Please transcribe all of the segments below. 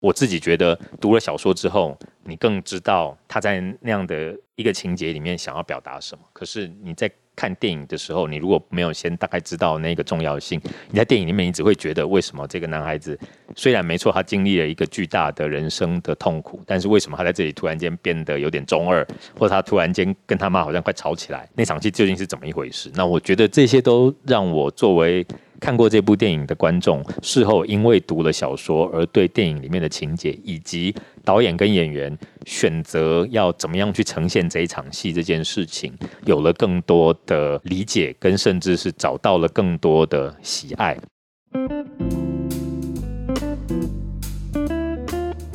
我自己觉得读了小说之后，你更知道他在那样的一个情节里面想要表达什么。可是你在看电影的时候，你如果没有先大概知道那个重要性，你在电影里面你只会觉得为什么这个男孩子虽然没错，他经历了一个巨大的人生的痛苦，但是为什么他在这里突然间变得有点中二，或者他突然间跟他妈好像快吵起来，那场戏究竟是怎么一回事？那我觉得这些都让我作为看过这部电影的观众，事后因为读了小说而对电影里面的情节以及导演跟演员选择要怎么样去呈现这一场戏这件事情，有了更多的理解，跟甚至是找到了更多的喜爱。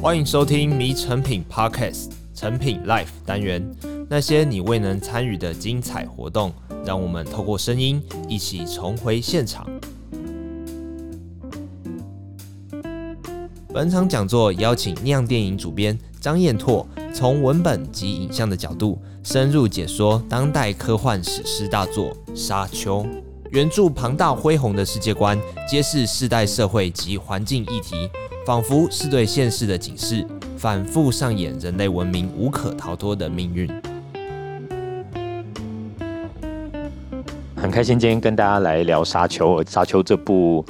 欢迎收听《迷成品 Podcast》成品 Life 单元，那些你未能参与的精彩活动，让我们透过声音一起重回现场。本场讲座邀请酿电影主编张彦拓，从文本及影像的角度，深入解说当代科幻史诗大作《沙丘》。原著庞大恢宏的世界观，揭示世代社会及环境议题，仿佛是对现实的警示，反复上演人类文明无可逃脱的命运。很开心今天跟大家来聊《沙丘》，《沙丘》这部。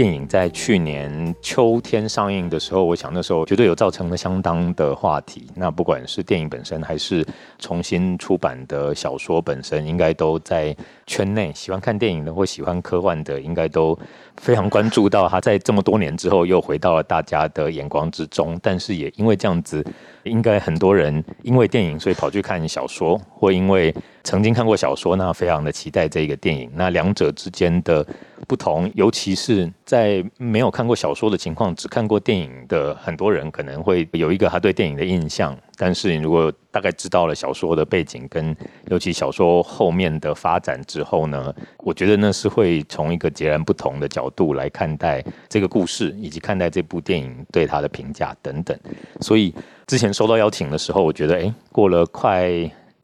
电影在去年秋天上映的时候，我想那时候绝对有造成了相当的话题。那不管是电影本身，还是重新出版的小说本身，应该都在圈内喜欢看电影的或喜欢科幻的，应该都非常关注到它在这么多年之后又回到了大家的眼光之中。但是也因为这样子，应该很多人因为电影所以跑去看小说，或因为曾经看过小说，那非常的期待这个电影。那两者之间的。不同，尤其是在没有看过小说的情况，只看过电影的很多人，可能会有一个他对电影的印象。但是，你如果大概知道了小说的背景，跟尤其小说后面的发展之后呢，我觉得那是会从一个截然不同的角度来看待这个故事，以及看待这部电影对他的评价等等。所以，之前收到邀请的时候，我觉得，哎，过了快。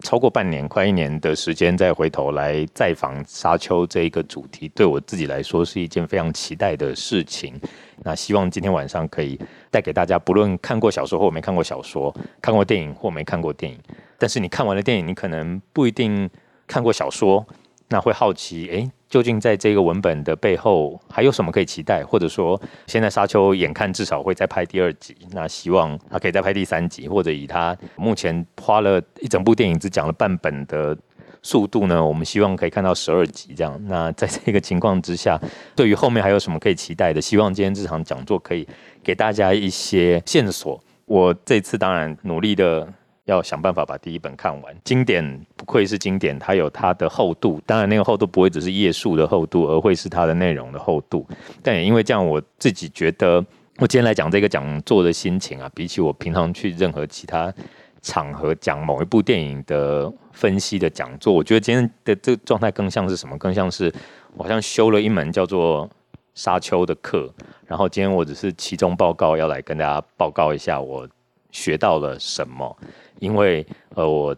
超过半年，快一年的时间，再回头来再访《沙丘》这一个主题，对我自己来说是一件非常期待的事情。那希望今天晚上可以带给大家，不论看过小说或没看过小说，看过电影或没看过电影，但是你看完了电影，你可能不一定看过小说，那会好奇，诶。究竟在这个文本的背后还有什么可以期待？或者说，现在《沙丘》眼看至少会再拍第二集，那希望他可以再拍第三集，或者以他目前花了一整部电影只讲了半本的速度呢，我们希望可以看到十二集这样。那在这个情况之下，对于后面还有什么可以期待的？希望今天这场讲座可以给大家一些线索。我这次当然努力的。要想办法把第一本看完。经典不愧是经典，它有它的厚度。当然，那个厚度不会只是页数的厚度，而会是它的内容的厚度。但也因为这样，我自己觉得，我今天来讲这个讲座的心情啊，比起我平常去任何其他场合讲某一部电影的分析的讲座，我觉得今天的这个状态更像是什么？更像是我好像修了一门叫做《沙丘》的课。然后今天我只是期中报告要来跟大家报告一下我学到了什么。因为呃，我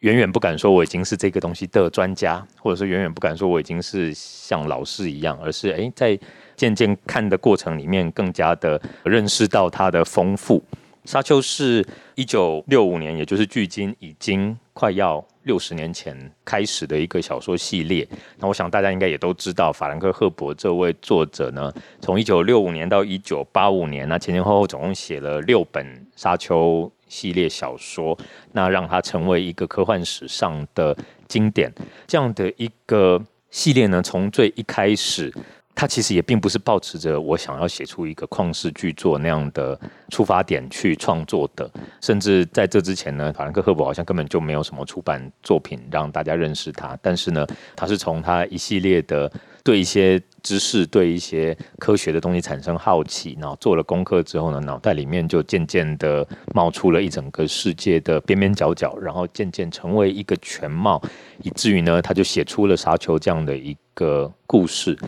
远远不敢说我已经是这个东西的专家，或者说远远不敢说我已经是像老师一样，而是诶，在渐渐看的过程里面，更加的认识到它的丰富。沙丘是一九六五年，也就是距今已经快要六十年前开始的一个小说系列。那我想大家应该也都知道，法兰克·赫伯这位作者呢，从一九六五年到一九八五年，那前前后后总共写了六本沙丘系列小说，那让它成为一个科幻史上的经典。这样的一个系列呢，从最一开始。他其实也并不是抱持着我想要写出一个旷世巨作那样的出发点去创作的，甚至在这之前呢，法兰克·赫伯好像根本就没有什么出版作品让大家认识他。但是呢，他是从他一系列的对一些知识、对一些科学的东西产生好奇，然后做了功课之后呢，脑袋里面就渐渐的冒出了一整个世界的边边角角，然后渐渐成为一个全貌，以至于呢，他就写出了《沙丘》这样的一个故事。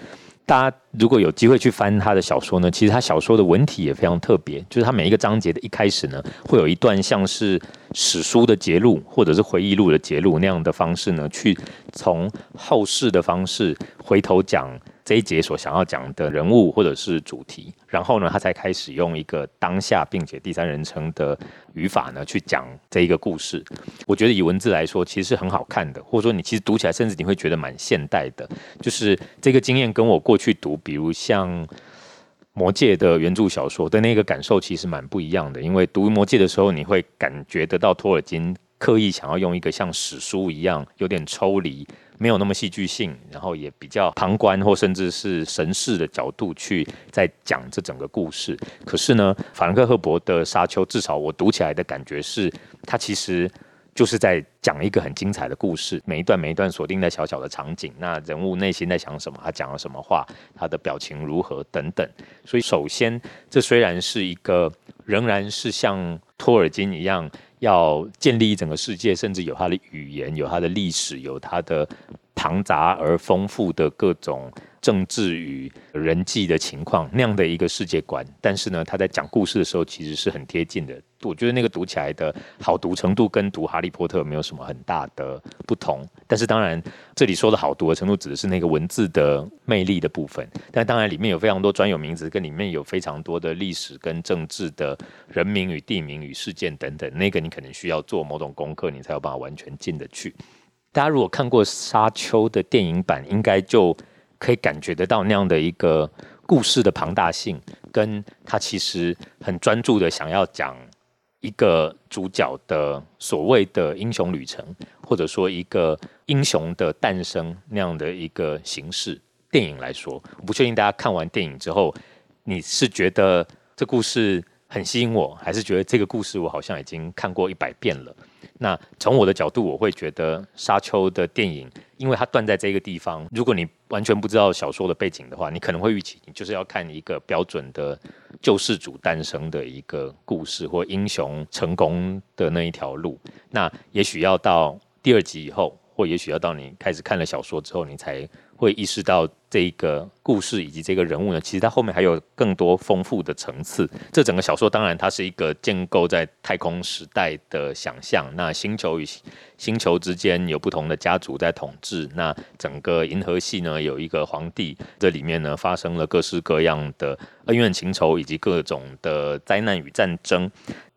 大家如果有机会去翻他的小说呢，其实他小说的文体也非常特别，就是他每一个章节的一开始呢，会有一段像是史书的节录或者是回忆录的节录那样的方式呢，去从后世的方式回头讲这一节所想要讲的人物或者是主题，然后呢，他才开始用一个当下并且第三人称的语法呢去讲这一个故事。我觉得以文字来说，其实是很好看的，或者说你其实读起来甚至你会觉得蛮现代的。就是这个经验跟我过去读，比如像《魔戒》的原著小说的那个感受，其实蛮不一样的。因为读《魔戒》的时候，你会感觉得到托尔金刻意想要用一个像史书一样有点抽离。没有那么戏剧性，然后也比较旁观或甚至是神视的角度去在讲这整个故事。可是呢，法兰克·赫伯的《沙丘》，至少我读起来的感觉是，他其实就是在讲一个很精彩的故事，每一段每一段锁定在小小的场景，那人物内心在想什么，他讲了什么话，他的表情如何等等。所以，首先，这虽然是一个仍然是像托尔金一样。要建立一整个世界，甚至有它的语言，有它的历史，有它的庞杂而丰富的各种政治与人际的情况，那样的一个世界观。但是呢，他在讲故事的时候，其实是很贴近的。我觉得那个读起来的好读程度，跟读《哈利波特》没有什么很大的不同。但是当然，这里说的好读的程度，指的是那个文字的魅力的部分。但当然，里面有非常多专有名词，跟里面有非常多的历史跟政治的人名与地名与事件等等，那个你可能需要做某种功课，你才有办法完全进得去。大家如果看过《沙丘》的电影版，应该就可以感觉得到那样的一个故事的庞大性，跟他其实很专注的想要讲一个主角的所谓的英雄旅程，或者说一个英雄的诞生那样的一个形式。电影来说，我不确定大家看完电影之后，你是觉得这故事很吸引我，还是觉得这个故事我好像已经看过一百遍了？那从我的角度，我会觉得《沙丘》的电影，因为它断在这个地方。如果你完全不知道小说的背景的话，你可能会预期你就是要看一个标准的救世主诞生的一个故事，或英雄成功的那一条路。那也许要到第二集以后，或也许要到你开始看了小说之后，你才。会意识到这个故事以及这个人物呢，其实它后面还有更多丰富的层次。这整个小说当然它是一个建构在太空时代的想象，那星球与星球之间有不同的家族在统治，那整个银河系呢有一个皇帝，这里面呢发生了各式各样的恩怨情仇以及各种的灾难与战争。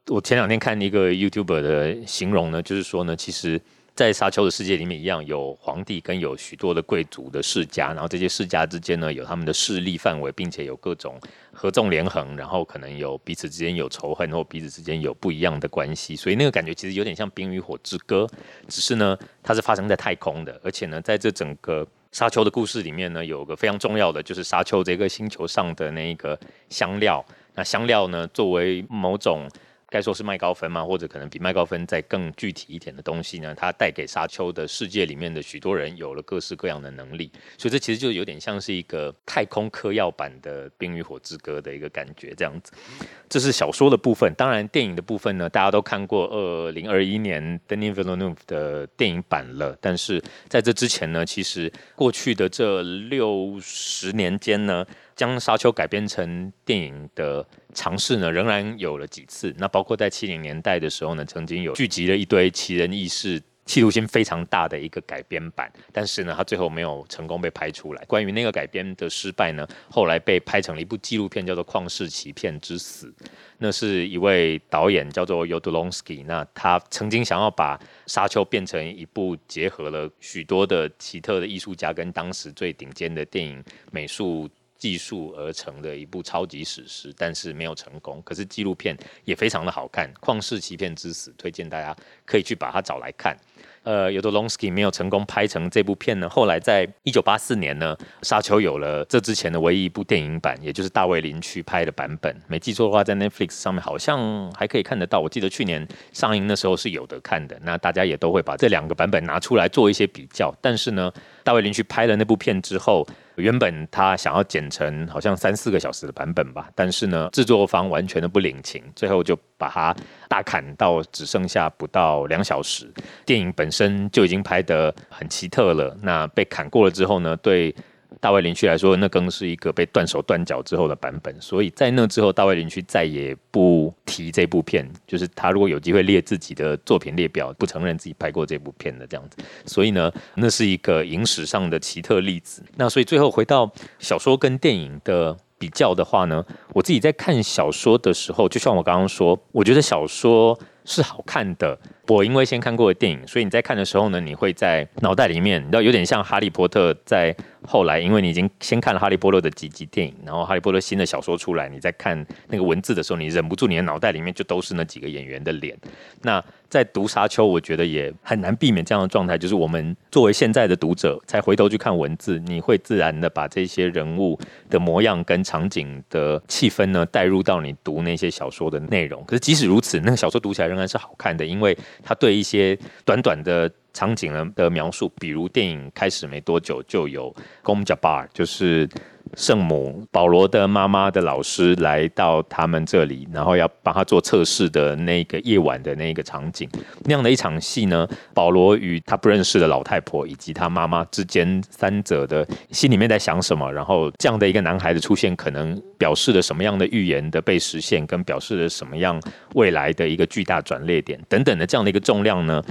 我前两天看一个 YouTuber 的形容呢，就是说呢，其实。在沙丘的世界里面，一样有皇帝跟有许多的贵族的世家，然后这些世家之间呢，有他们的势力范围，并且有各种合纵连横，然后可能有彼此之间有仇恨，或彼此之间有不一样的关系，所以那个感觉其实有点像《冰与火之歌》，只是呢，它是发生在太空的，而且呢，在这整个沙丘的故事里面呢，有个非常重要的，就是沙丘这个星球上的那一个香料，那香料呢，作为某种。该说是麦高芬吗？或者可能比麦高芬再更具体一点的东西呢？它带给沙丘的世界里面的许多人有了各式各样的能力，所以这其实就有点像是一个太空嗑药版的《冰与火之歌》的一个感觉，这样子。这是小说的部分，当然电影的部分呢，大家都看过二零二一年 Denis Villeneuve 的电影版了。但是在这之前呢，其实过去的这六十年间呢。将沙丘改编成电影的尝试呢，仍然有了几次。那包括在七零年代的时候呢，曾经有聚集了一堆奇人异事、企图心非常大的一个改编版，但是呢，它最后没有成功被拍出来。关于那个改编的失败呢，后来被拍成了一部纪录片，叫做《旷世奇片之死》。那是一位导演叫做 Jodorowsky，那他曾经想要把沙丘变成一部结合了许多的奇特的艺术家跟当时最顶尖的电影美术。技术而成的一部超级史诗，但是没有成功。可是纪录片也非常的好看，《旷世奇片之死》推荐大家可以去把它找来看。呃，尤多隆斯基没有成功拍成这部片呢。后来在一九八四年呢，《沙丘》有了这之前的唯一一部电影版，也就是大卫林区拍的版本。没记错的话，在 Netflix 上面好像还可以看得到。我记得去年上映的时候是有得看的。那大家也都会把这两个版本拿出来做一些比较。但是呢，大卫林去拍了那部片之后，原本他想要剪成好像三四个小时的版本吧，但是呢，制作方完全的不领情，最后就把它大砍到只剩下不到两小时。电影本身就已经拍得很奇特了，那被砍过了之后呢，对大卫林区来说，那更是一个被断手断脚之后的版本。所以在那之后，大卫林区再也不提这部片，就是他如果有机会列自己的作品列表，不承认自己拍过这部片的这样子。所以呢，那是一个影史上的奇特例子。那所以最后回到小说跟电影的比较的话呢，我自己在看小说的时候，就像我刚刚说，我觉得小说是好看的。我因为先看过的电影，所以你在看的时候呢，你会在脑袋里面，你知道有点像哈利波特在后来，因为你已经先看了哈利波特的几集电影，然后哈利波特新的小说出来，你在看那个文字的时候，你忍不住你的脑袋里面就都是那几个演员的脸。那在读沙丘，我觉得也很难避免这样的状态，就是我们作为现在的读者，才回头去看文字，你会自然的把这些人物的模样跟场景的气氛呢带入到你读那些小说的内容。可是即使如此，那个小说读起来仍然是好看的，因为它对一些短短的场景的描述，比如电影开始没多久就有 Gom Jabar，就是圣母保罗的妈妈的老师来到他们这里，然后要帮他做测试的那个夜晚的那个场景，那样的一场戏呢，保罗与他不认识的老太婆以及他妈妈之间三者的心里面在想什么，然后这样的一个男孩的出现，可能表示了什么样的预言的被实现，跟表示了什么样未来的一个巨大转捩点等等的这样的一个重量呢？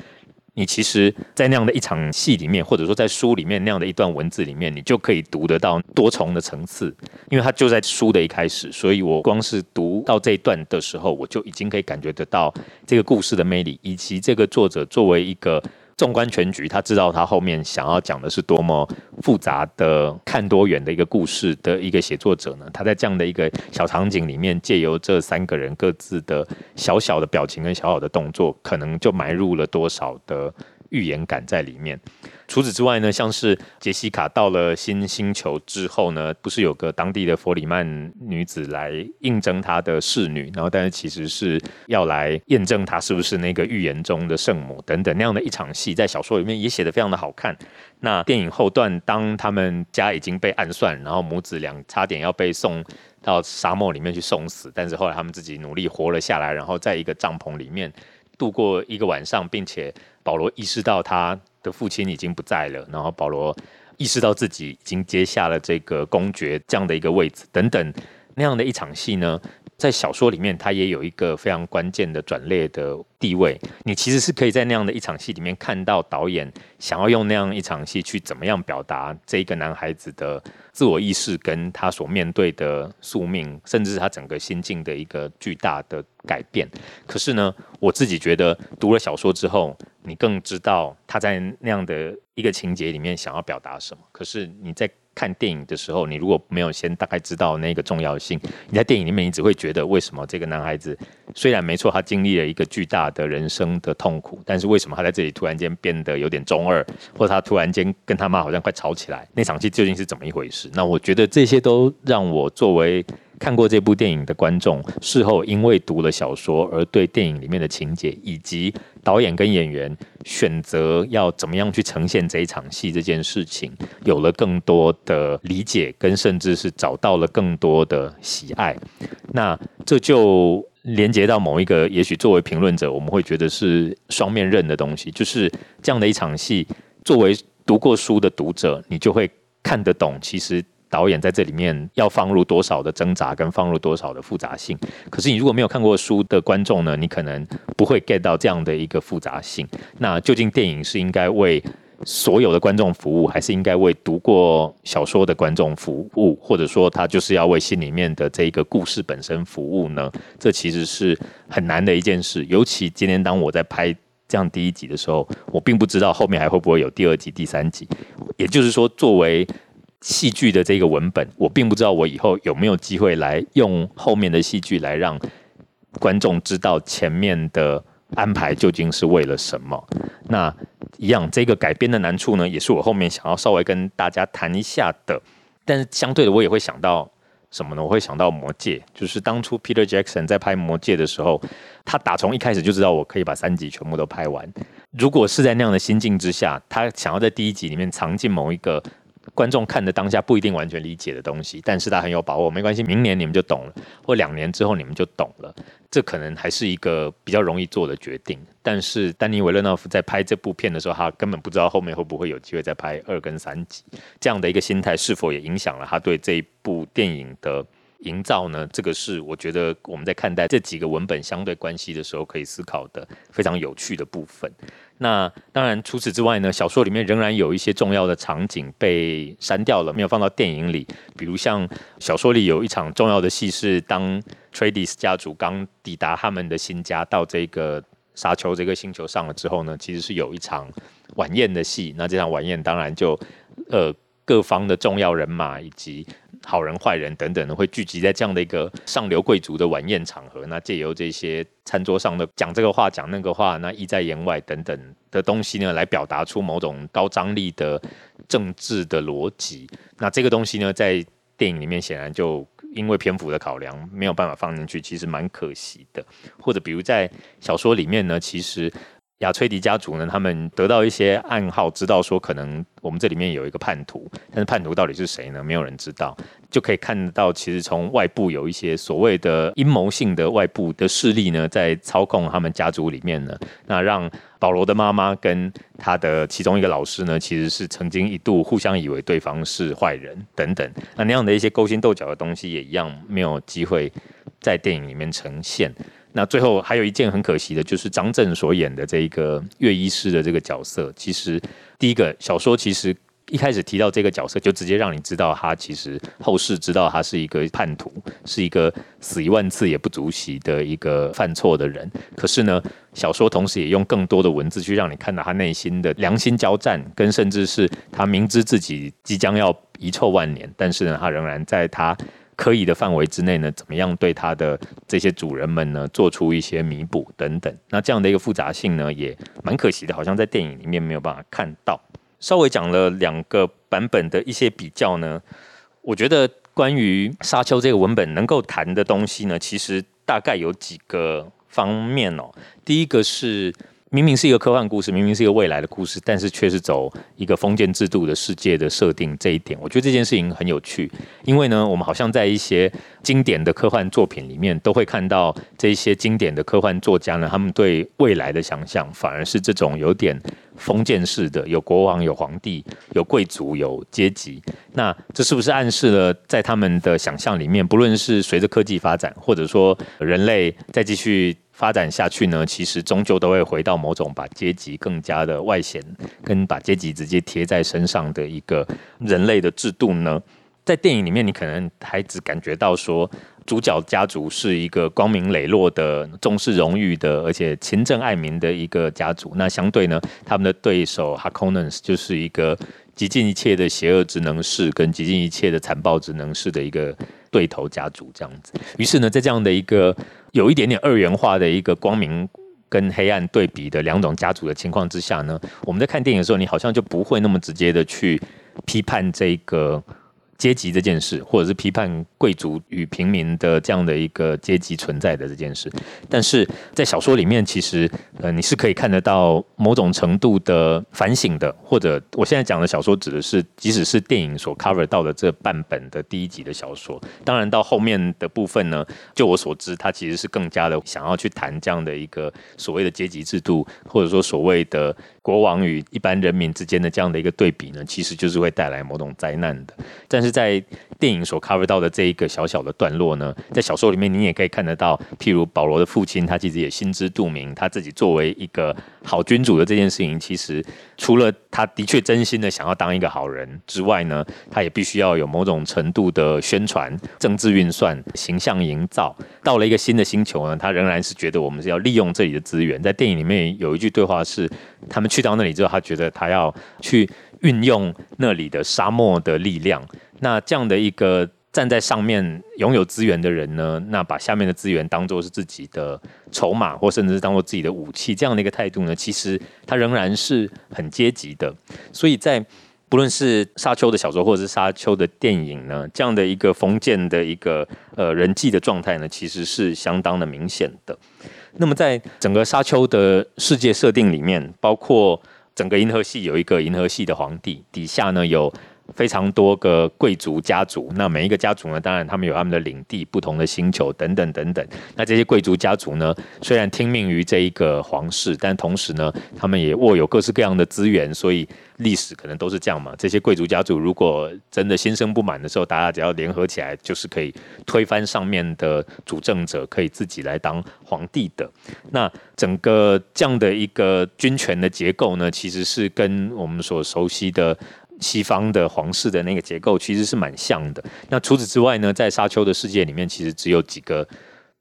你其实，在那样的一场戏里面，或者说在书里面那样的一段文字里面，你就可以读得到多重的层次，因为它就在书的一开始，所以我光是读到这一段的时候，我就已经可以感觉得到这个故事的魅力，以及这个作者作为一个。纵观全局，他知道他后面想要讲的是多么复杂的、看多远的一个故事的一个写作者呢？他在这样的一个小场景里面，借由这三个人各自的小小的表情跟小小的动作，可能就埋入了多少的预言感在里面。除此之外呢，像是杰西卡到了新星球之后呢，不是有个当地的弗里曼女子来应征她的侍女，然后但是其实是要来验证她是不是那个预言中的圣母等等那样的一场戏，在小说里面也写得非常的好看。那电影后段，当他们家已经被暗算，然后母子俩差点要被送到沙漠里面去送死，但是后来他们自己努力活了下来，然后在一个帐篷里面度过一个晚上，并且保罗意识到他。的父亲已经不在了，然后保罗意识到自己已经接下了这个公爵这样的一个位置，等等那样的一场戏呢，在小说里面，它也有一个非常关键的转捩的地位。你其实是可以在那样的一场戏里面看到导演想要用那样一场戏去怎么样表达这一个男孩子的自我意识跟他所面对的宿命，甚至是他整个心境的一个巨大的改变。可是呢，我自己觉得读了小说之后，你更知道他在那样的一个情节里面想要表达什么。可是你在看电影的时候，你如果没有先大概知道那个重要性，你在电影里面你只会觉得为什么这个男孩子虽然没错，他经历了一个巨大的人生的痛苦，但是为什么他在这里突然间变得有点中二，或者他突然间跟他妈好像快吵起来？那场戏究竟是怎么一回事？那我觉得这些都让我作为。看过这部电影的观众，事后因为读了小说而对电影里面的情节以及导演跟演员选择要怎么样去呈现这一场戏这件事情，有了更多的理解，跟甚至是找到了更多的喜爱。那这就连接到某一个，也许作为评论者，我们会觉得是双面刃的东西，就是这样的一场戏，作为读过书的读者，你就会看得懂，其实。导演在这里面要放入多少的挣扎，跟放入多少的复杂性？可是你如果没有看过书的观众呢，你可能不会 get 到这样的一个复杂性。那究竟电影是应该为所有的观众服务，还是应该为读过小说的观众服务？或者说，他就是要为心里面的这一个故事本身服务呢？这其实是很难的一件事。尤其今天当我在拍这样第一集的时候，我并不知道后面还会不会有第二集、第三集。也就是说，作为戏剧的这个文本，我并不知道我以后有没有机会来用后面的戏剧来让观众知道前面的安排究竟是为了什么。那一样，这个改编的难处呢，也是我后面想要稍微跟大家谈一下的。但是相对的，我也会想到什么呢？我会想到《魔戒》，就是当初 Peter Jackson 在拍《魔戒》的时候，他打从一开始就知道我可以把三集全部都拍完。如果是在那样的心境之下，他想要在第一集里面藏进某一个。观众看的当下不一定完全理解的东西，但是他很有把握，没关系，明年你们就懂了，或两年之后你们就懂了，这可能还是一个比较容易做的决定。但是丹尼维勒诺夫在拍这部片的时候，他根本不知道后面会不会有机会再拍二跟三集，这样的一个心态是否也影响了他对这一部电影的营造呢？这个是我觉得我们在看待这几个文本相对关系的时候可以思考的非常有趣的部分。那当然，除此之外呢，小说里面仍然有一些重要的场景被删掉了，没有放到电影里。比如像小说里有一场重要的戏是，当 Trades 家族刚抵达他们的新家，到这个沙丘这个星球上了之后呢，其实是有一场晚宴的戏。那这场晚宴当然就呃各方的重要人马以及。好人坏人等等的会聚集在这样的一个上流贵族的晚宴场合，那借由这些餐桌上的讲这个话讲那个话，那意在言外等等的东西呢，来表达出某种高张力的政治的逻辑。那这个东西呢，在电影里面显然就因为篇幅的考量没有办法放进去，其实蛮可惜的。或者比如在小说里面呢，其实。亚崔迪家族呢，他们得到一些暗号，知道说可能我们这里面有一个叛徒，但是叛徒到底是谁呢？没有人知道。就可以看到，其实从外部有一些所谓的阴谋性的外部的势力呢，在操控他们家族里面呢，那让保罗的妈妈跟他的其中一个老师呢，其实是曾经一度互相以为对方是坏人等等。那那样的一些勾心斗角的东西，也一样没有机会在电影里面呈现。那最后还有一件很可惜的，就是张震所演的这一个岳医师的这个角色。其实第一个小说其实一开始提到这个角色，就直接让你知道他其实后世知道他是一个叛徒，是一个死一万次也不足惜的一个犯错的人。可是呢，小说同时也用更多的文字去让你看到他内心的良心交战，跟甚至是他明知自己即将要遗臭万年，但是呢，他仍然在他。可以的范围之内呢，怎么样对他的这些主人们呢做出一些弥补等等？那这样的一个复杂性呢，也蛮可惜的，好像在电影里面没有办法看到。稍微讲了两个版本的一些比较呢，我觉得关于《沙丘》这个文本能够谈的东西呢，其实大概有几个方面哦。第一个是。明明是一个科幻故事，明明是一个未来的故事，但是却是走一个封建制度的世界的设定。这一点，我觉得这件事情很有趣。因为呢，我们好像在一些经典的科幻作品里面，都会看到这些经典的科幻作家呢，他们对未来的想象反而是这种有点封建式的，有国王、有皇帝、有贵族、有阶级。那这是不是暗示了，在他们的想象里面，不论是随着科技发展，或者说人类再继续发展下去呢，其实终究都会回到某种把阶级更加的外显，跟把阶级直接贴在身上的一个人类的制度呢？在电影里面，你可能还只感觉到说，主角家族是一个光明磊落的、重视荣誉的，而且勤政爱民的一个家族。那相对呢，他们的对手 Hakonens 就是一个极尽一切的邪恶职能士，跟极尽一切的残暴职能士的一个对头家族这样子。于是呢，在这样的一个有一点点二元化的一个光明跟黑暗对比的两种家族的情况之下呢，我们在看电影的时候，你好像就不会那么直接的去批判这个。阶级这件事，或者是批判贵族与平民的这样的一个阶级存在的这件事，但是在小说里面，其实呃你是可以看得到某种程度的反省的，或者我现在讲的小说指的是，即使是电影所 cover 到的这半本的第一集的小说，当然到后面的部分呢，就我所知，它其实是更加的想要去谈这样的一个所谓的阶级制度，或者说所谓的。国王与一般人民之间的这样的一个对比呢，其实就是会带来某种灾难的。但是在电影所 cover 到的这一个小小的段落呢，在小说里面你也可以看得到，譬如保罗的父亲，他其实也心知肚明，他自己作为一个好君主的这件事情，其实除了他的确真心的想要当一个好人之外呢，他也必须要有某种程度的宣传、政治运算、形象营造。到了一个新的星球呢，他仍然是觉得我们是要利用这里的资源。在电影里面有一句对话是，他们。去到那里之后，他觉得他要去运用那里的沙漠的力量。那这样的一个站在上面拥有资源的人呢，那把下面的资源当做是自己的筹码，或甚至是当做自己的武器，这样的一个态度呢，其实它仍然是很阶级的。所以在不论是沙丘的小说，或者是沙丘的电影呢，这样的一个封建的一个呃人际的状态呢，其实是相当的明显的。那么，在整个沙丘的世界设定里面，包括整个银河系有一个银河系的皇帝，底下呢有非常多个贵族家族，那每一个家族呢，当然他们有他们的领地、不同的星球等等等等。那这些贵族家族呢，虽然听命于这一个皇室，但同时呢，他们也握有各式各样的资源，所以历史可能都是这样嘛。这些贵族家族如果真的心生不满的时候，大家只要联合起来，就是可以推翻上面的主政者，可以自己来当皇帝的。那整个这样的一个军权的结构呢，其实是跟我们所熟悉的。西方的皇室的那个结构其实是蛮像的。那除此之外呢，在沙丘的世界里面，其实只有几个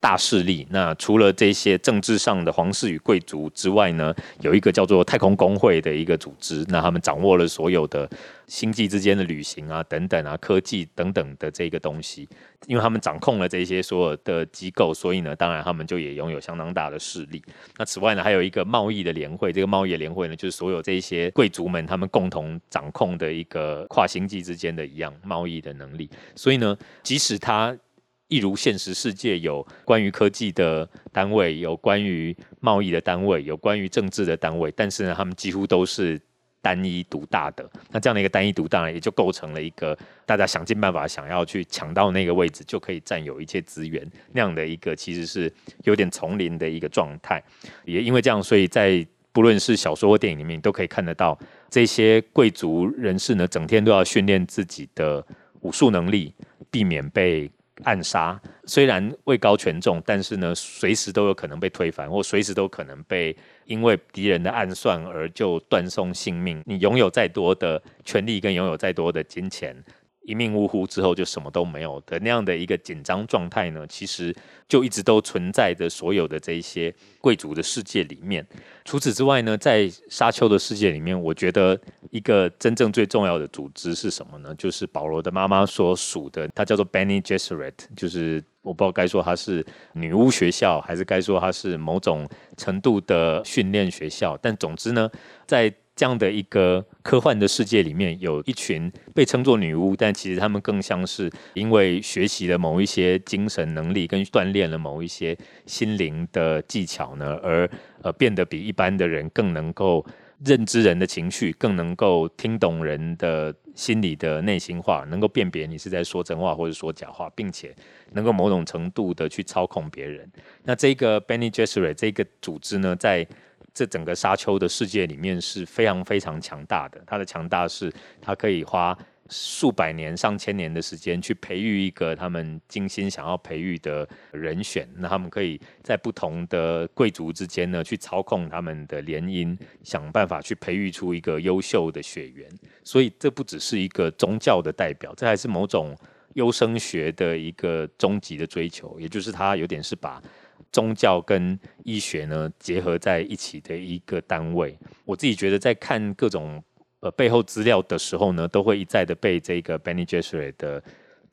大势力。那除了这些政治上的皇室与贵族之外呢，有一个叫做太空工会的一个组织。那他们掌握了所有的。星际之间的旅行啊，等等啊，科技等等的这个东西，因为他们掌控了这些所有的机构，所以呢，当然他们就也拥有相当大的势力。那此外呢，还有一个贸易的联会，这个贸易的联会呢，就是所有这些贵族们他们共同掌控的一个跨星际之间的一样贸易的能力。所以呢，即使他一如现实世界有关于科技的单位，有关于贸易的单位，有关于政治的单位，但是呢，他们几乎都是。单一独大的，那这样的一个单一独大，也就构成了一个大家想尽办法想要去抢到那个位置，就可以占有一切资源那样的一个，其实是有点丛林的一个状态。也因为这样，所以在不论是小说或电影里面，都可以看得到这些贵族人士呢，整天都要训练自己的武术能力，避免被。暗杀虽然位高权重，但是呢，随时都有可能被推翻，或随时都可能被因为敌人的暗算而就断送性命。你拥有再多的权利，跟拥有再多的金钱。一命呜呼之后就什么都没有的那样的一个紧张状态呢，其实就一直都存在着所有的这一些贵族的世界里面。除此之外呢，在沙丘的世界里面，我觉得一个真正最重要的组织是什么呢？就是保罗的妈妈所属的，它叫做 Bene Gesserit，就是我不知道该说它是女巫学校，还是该说它是某种程度的训练学校。但总之呢，在这样的一个科幻的世界里面，有一群被称作女巫，但其实他们更像是因为学习了某一些精神能力，跟锻炼了某一些心灵的技巧呢，而呃变得比一般的人更能够认知人的情绪，更能够听懂人的心里的内心话，能够辨别你是在说真话或者说假话，并且能够某种程度的去操控别人。那这个 Bene Gesserit 这个组织呢，在这整个沙丘的世界里面是非常非常强大的。它的强大是，它可以花数百年、上千年的时间去培育一个他们精心想要培育的人选。那他们可以在不同的贵族之间呢，去操控他们的联姻，想办法去培育出一个优秀的血缘。所以，这不只是一个宗教的代表，这还是某种优生学的一个终极的追求。也就是，它有点是把。宗教跟医学呢结合在一起的一个单位，我自己觉得在看各种呃背后资料的时候呢，都会一再的被这个 Bene Gesserit 的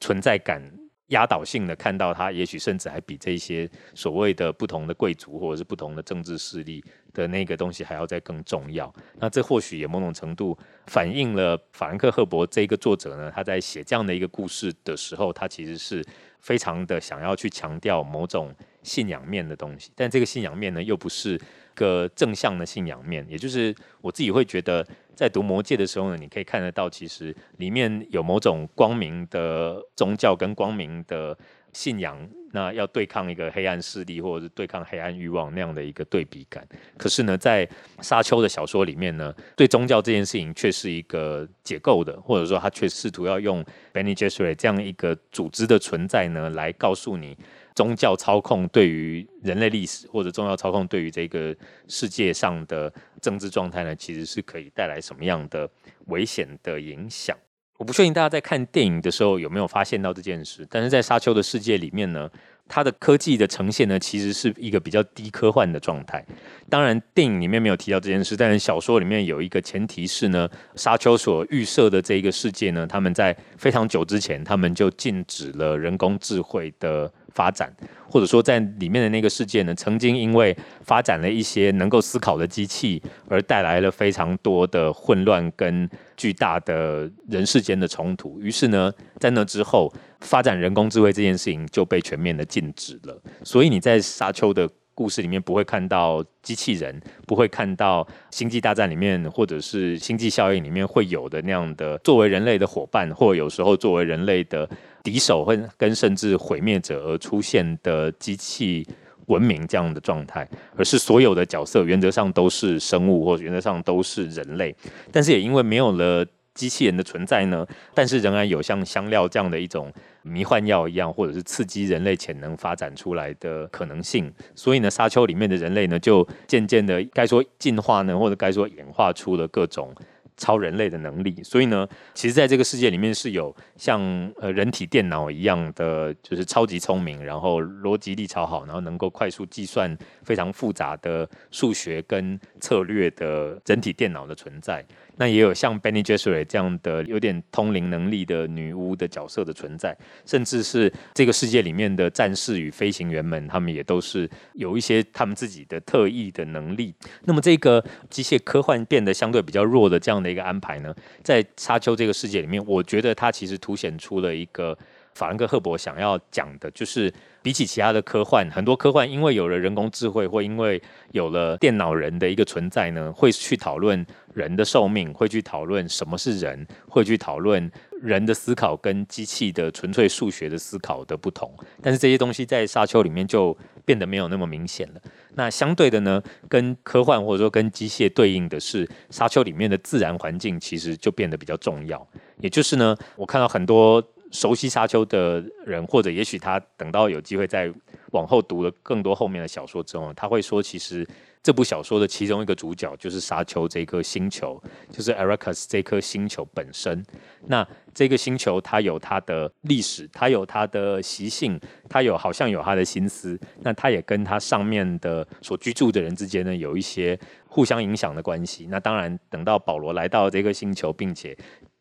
存在感压倒性的看到他，也许甚至还比这些所谓的不同的贵族或者是不同的政治势力的那个东西还要再更重要。那这或许也某种程度反映了法兰克·赫伯这个作者呢，他在写这样的一个故事的时候，他其实是非常的想要去强调某种。信仰面的东西，但这个信仰面呢，又不是个正向的信仰面。也就是我自己会觉得，在读《魔戒》的时候呢，你可以看得到，其实里面有某种光明的宗教跟光明的信仰，那要对抗一个黑暗势力，或者是对抗黑暗欲望那样的一个对比感。可是呢，在沙丘的小说里面呢，对宗教这件事情却是一个解构的，或者说他却试图要用 Bene Gesserit 这样一个组织的存在呢，来告诉你。宗教操控对于人类历史，或者宗教操控对于这个世界上的政治状态呢，其实是可以带来什么样的危险的影响？我不确定大家在看电影的时候有没有发现到这件事，但是在沙丘的世界里面呢，它的科技的呈现呢，其实是一个比较低科幻的状态。当然，电影里面没有提到这件事，但是小说里面有一个前提是呢，沙丘所预设的这一个世界呢，他们在非常久之前，他们就禁止了人工智慧的。发展，或者说在里面的那个世界呢，曾经因为发展了一些能够思考的机器，而带来了非常多的混乱跟巨大的人世间的冲突。于是呢，在那之后，发展人工智慧这件事情就被全面的禁止了。所以你在沙丘的故事里面不会看到机器人，不会看到星际大战里面或者是星际效应里面会有的那样的作为人类的伙伴，或有时候作为人类的敌手，或跟甚至毁灭者而出现的机器文明这样的状态，而是所有的角色原则上都是生物，或原则上都是人类，但是也因为没有了。机器人的存在呢，但是仍然有像香料这样的一种迷幻药一样，或者是刺激人类潜能发展出来的可能性。所以呢，沙丘里面的人类呢，就渐渐的该说进化呢，或者该说演化出了各种。超人类的能力，所以呢，其实在这个世界里面是有像呃人体电脑一样的，就是超级聪明，然后逻辑力超好，然后能够快速计算非常复杂的数学跟策略的整体电脑的存在。那也有像 Bene Gesserit 这样的有点通灵能力的女巫的角色的存在，甚至是这个世界里面的战士与飞行员们，他们也都是有一些他们自己的特异的能力。那么这个机械科幻变得相对比较弱的这样的一个安排呢，在沙丘这个世界里面，我觉得它其实凸显出了一个法兰克·赫伯想要讲的，就是比起其他的科幻，很多科幻因为有了人工智慧，或因为有了电脑人的一个存在呢，会去讨论人的寿命，会去讨论什么是人，会去讨论人的思考跟机器的纯粹数学的思考的不同。但是这些东西在沙丘里面就变得没有那么明显了。那相对的呢，跟科幻或者说跟机械对应的是，沙丘里面的自然环境其实就变得比较重要。也就是呢，我看到很多。熟悉沙丘的人，或者也许他等到有机会再往后读了更多后面的小说之后，他会说，其实这部小说的其中一个主角就是沙丘这颗星球，就是 Arrakis 这颗星球本身。那这个星球它有它的历史，它有它的习性，它有好像有它的心思。那它也跟它上面的所居住的人之间呢，有一些互相影响的关系。那当然，等到保罗来到这个星球，并且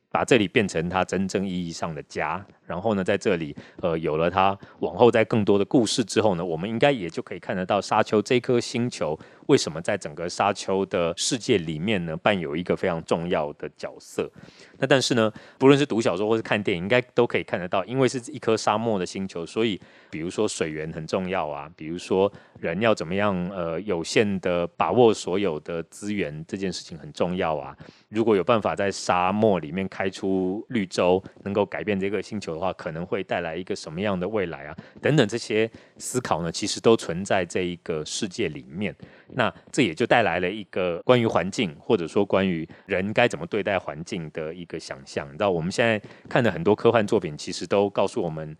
把这里变成他真正意义上的家，然后呢，在这里，呃，有了他往后在更多的故事之后呢，我们应该也就可以看得到沙丘这颗星球为什么在整个沙丘的世界里面呢，扮有一个非常重要的角色。那但是呢，不论是读小说或是看电影，应该都可以看得到，因为是一颗沙漠的星球，所以比如说水源很重要啊，比如说人要怎么样，呃，有限的把握所有的资源这件事情很重要啊。如果有办法在沙漠里面开出绿洲，能够改变这个星球的话，可能会带来一个什么样的未来啊？等等这些思考呢，其实都存在这一个世界里面。那这也就带来了一个关于环境，或者说关于人该怎么对待环境的一个想象。你知道，我们现在看的很多科幻作品，其实都告诉我们。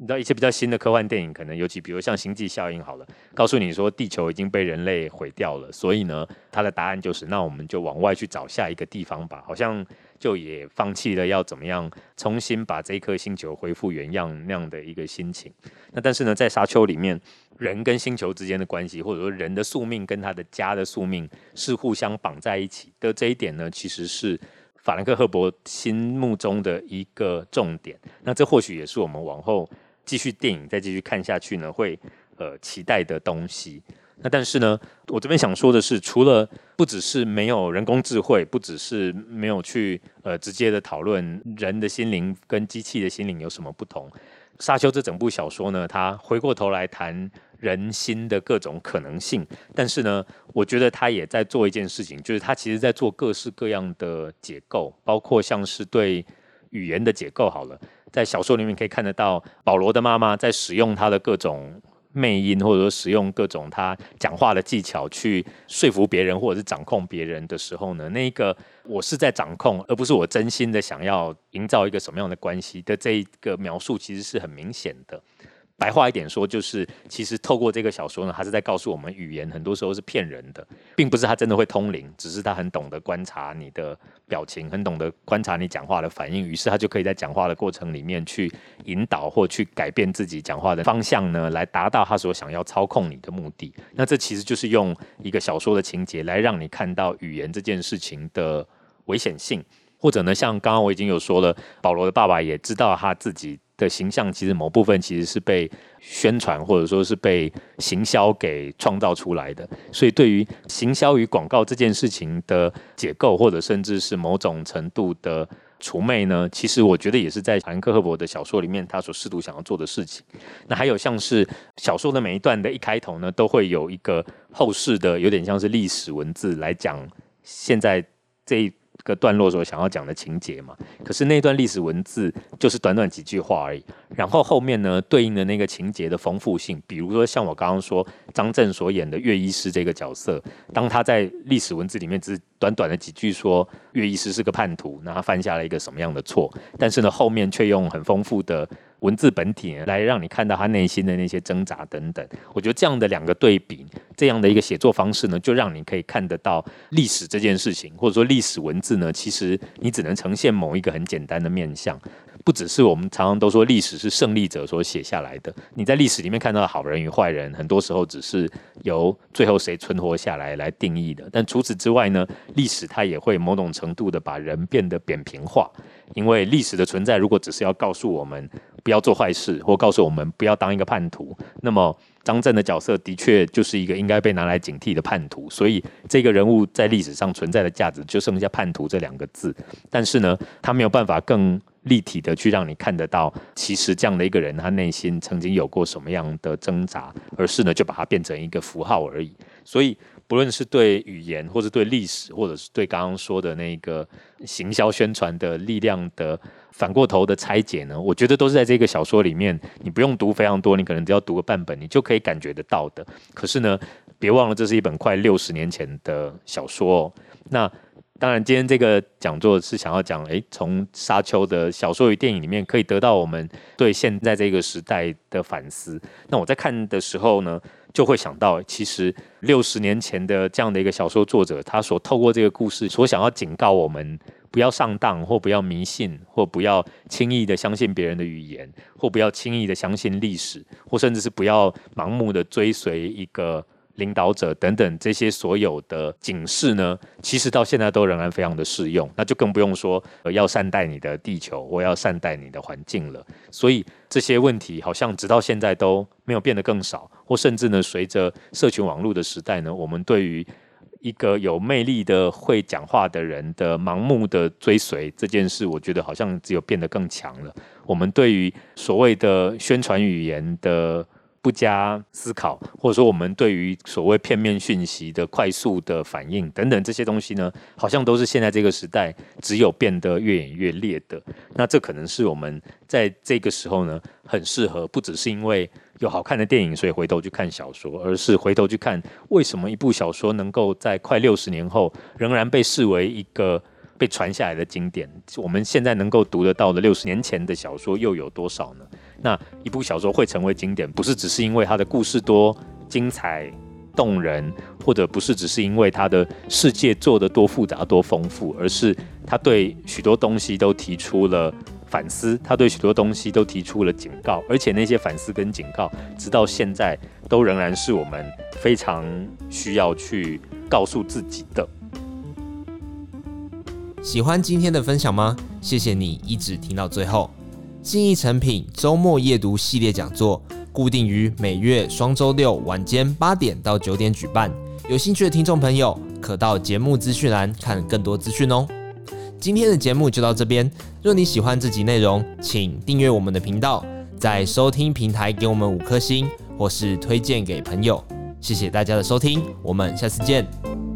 你知道一些比较新的科幻电影，可能尤其比如像《星际效应》好了，告诉你说地球已经被人类毁掉了，所以呢，它的答案就是那我们就往外去找下一个地方吧，好像就也放弃了要怎么样重新把这颗星球恢复原样那样的一个心情。那但是呢，在沙丘里面，人跟星球之间的关系，或者说人的宿命跟他的家的宿命是互相绑在一起的这一点呢，其实是法兰克·赫伯心目中的一个重点。那这或许也是我们往后。继续电影再继续看下去呢，会呃期待的东西。那但是呢，我这边想说的是，除了不只是没有人工智慧，不只是没有去呃直接的讨论人的心灵跟机器的心灵有什么不同，《沙丘》这整部小说呢，它回过头来谈人心的各种可能性。但是呢，我觉得他也在做一件事情，就是他其实在做各式各样的解构，包括像是对语言的解构。好了。在小说里面可以看得到，保罗的妈妈在使用她的各种魅音，或者说使用各种她讲话的技巧去说服别人，或者是掌控别人的时候呢，那一个我是在掌控，而不是我真心的想要营造一个什么样的关系的这一个描述，其实是很明显的。白话一点说，就是其实透过这个小说呢，他是在告诉我们，语言很多时候是骗人的，并不是他真的会通灵，只是他很懂得观察你的表情，很懂得观察你讲话的反应，于是他就可以在讲话的过程里面去引导或去改变自己讲话的方向呢，来达到他所想要操控你的目的。那这其实就是用一个小说的情节来让你看到语言这件事情的危险性，或者呢，像刚刚我已经有说了，保罗的爸爸也知道他自己。的形象其实某部分其实是被宣传或者说是被行销给创造出来的，所以对于行销与广告这件事情的解构，或者甚至是某种程度的除魅呢，其实我觉得也是在法兰克·赫伯的小说里面，他所试图想要做的事情。那还有像是小说的每一段的一开头呢，都会有一个后世的，有点像是历史文字来讲现在这一个段落所想要讲的情节嘛，可是那段历史文字就是短短几句话而已。然后后面呢，对应的那个情节的丰富性，比如说像我刚刚说张震所演的乐医师这个角色，当他在历史文字里面只短短的几句说乐医师是个叛徒，那他犯下了一个什么样的错，但是呢后面却用很丰富的文字本体来让你看到他内心的那些挣扎等等。我觉得这样的两个对比，这样的一个写作方式呢，就让你可以看得到历史这件事情，或者说历史文字呢，其实你只能呈现某一个很简单的面相。不只是我们常常都说历史是胜利者所写下来的，你在历史里面看到的好人与坏人，很多时候只是由最后谁存活下来来定义的。但除此之外呢，历史它也会某种程度的把人变得扁平化，因为历史的存在如果只是要告诉我们不要做坏事，或告诉我们不要当一个叛徒，那么张震的角色的确就是一个应该被拿来警惕的叛徒。所以这个人物在历史上存在的价值就剩下叛徒这两个字。但是呢，他没有办法更立体的去让你看得到，其实这样的一个人，他内心曾经有过什么样的挣扎，而是呢，就把它变成一个符号而已。所以，不论是对语言，或是对历史，或者是对刚刚说的那个行销宣传的力量的反过头的拆解呢，我觉得都是在这个小说里面，你不用读非常多，你可能只要读个半本，你就可以感觉得到的。可是呢，别忘了这是一本快六十年前的小说哦，那。当然，今天这个讲座是想要讲，诶，从沙丘的小说与电影里面可以得到我们对现在这个时代的反思。那我在看的时候呢，就会想到，其实六十年前的这样的一个小说作者，他所透过这个故事所想要警告我们，不要上当，或不要迷信，或不要轻易的相信别人的语言，或不要轻易的相信历史，或甚至是不要盲目的追随一个。领导者等等这些所有的警示呢，其实到现在都仍然非常的适用，那就更不用说要善待你的地球，我要善待你的环境了。所以这些问题好像直到现在都没有变得更少，或甚至呢，随着社群网络的时代呢，我们对于一个有魅力的会讲话的人的盲目的追随这件事，我觉得好像只有变得更强了。我们对于所谓的宣传语言的。不加思考，或者说我们对于所谓片面讯息的快速的反应等等这些东西呢，好像都是现在这个时代只有变得越演越烈的。那这可能是我们在这个时候呢，很适合，不只是因为有好看的电影，所以回头去看小说，而是回头去看为什么一部小说能够在快六十年后仍然被视为一个。被传下来的经典，我们现在能够读得到的六十年前的小说又有多少呢？那一部小说会成为经典，不是只是因为它的故事多精彩动人，或者不是只是因为它的世界做得多复杂多丰富，而是它对许多东西都提出了反思，他对许多东西都提出了警告，而且那些反思跟警告，直到现在都仍然是我们非常需要去告诉自己的。喜欢今天的分享吗？谢谢你一直听到最后。信义成品周末夜读系列讲座，固定于每月双周六晚间八点到九点举办。有兴趣的听众朋友，可到节目资讯栏看更多资讯哦。今天的节目就到这边。若你喜欢这集内容，请订阅我们的频道，在收听平台给我们五颗星，或是推荐给朋友。谢谢大家的收听，我们下次见。